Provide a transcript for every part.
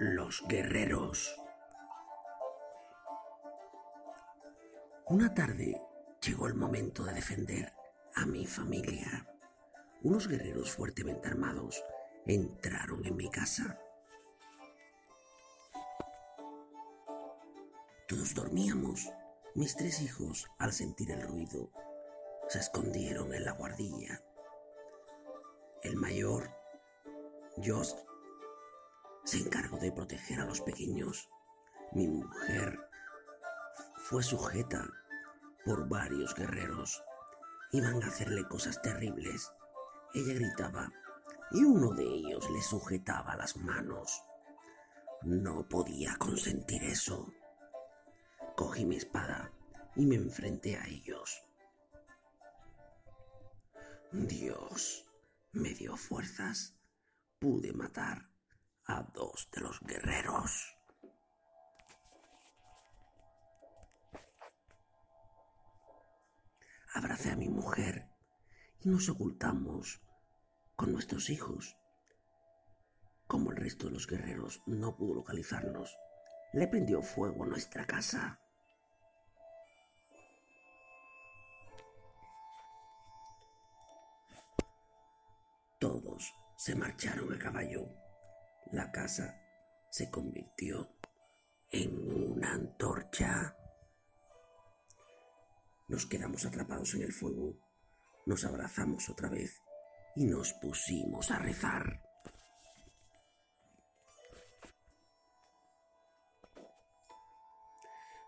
Los guerreros. Una tarde llegó el momento de defender a mi familia. Unos guerreros fuertemente armados entraron en mi casa. Todos dormíamos. Mis tres hijos, al sentir el ruido, se escondieron en la guardilla. El mayor, Josh, se encargó de proteger a los pequeños. Mi mujer fue sujeta por varios guerreros. Iban a hacerle cosas terribles. Ella gritaba y uno de ellos le sujetaba las manos. No podía consentir eso. Cogí mi espada y me enfrenté a ellos. Dios me dio fuerzas. Pude matar a dos de los guerreros. Abracé a mi mujer y nos ocultamos con nuestros hijos. Como el resto de los guerreros no pudo localizarnos, le prendió fuego a nuestra casa. Todos se marcharon a caballo la casa se convirtió en una antorcha. Nos quedamos atrapados en el fuego, nos abrazamos otra vez y nos pusimos a rezar.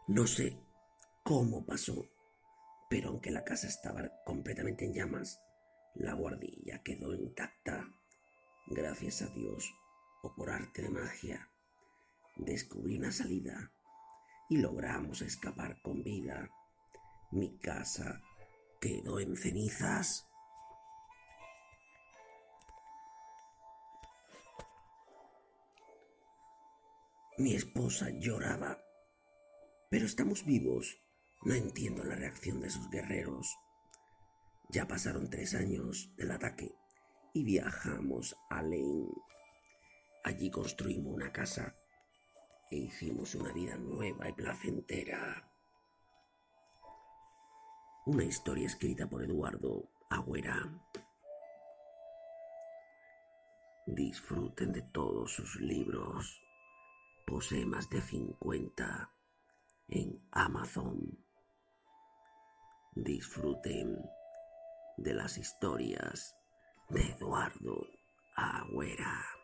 No sé cómo pasó, pero aunque la casa estaba completamente en llamas, la guardilla quedó intacta. Gracias a Dios por arte de magia, descubrí una salida y logramos escapar con vida. Mi casa quedó en cenizas. Mi esposa lloraba. Pero estamos vivos. No entiendo la reacción de esos guerreros. Ya pasaron tres años del ataque y viajamos a Lane. Allí construimos una casa e hicimos una vida nueva y placentera. Una historia escrita por Eduardo Agüera. Disfruten de todos sus libros. Posee más de 50 en Amazon. Disfruten de las historias de Eduardo Agüera.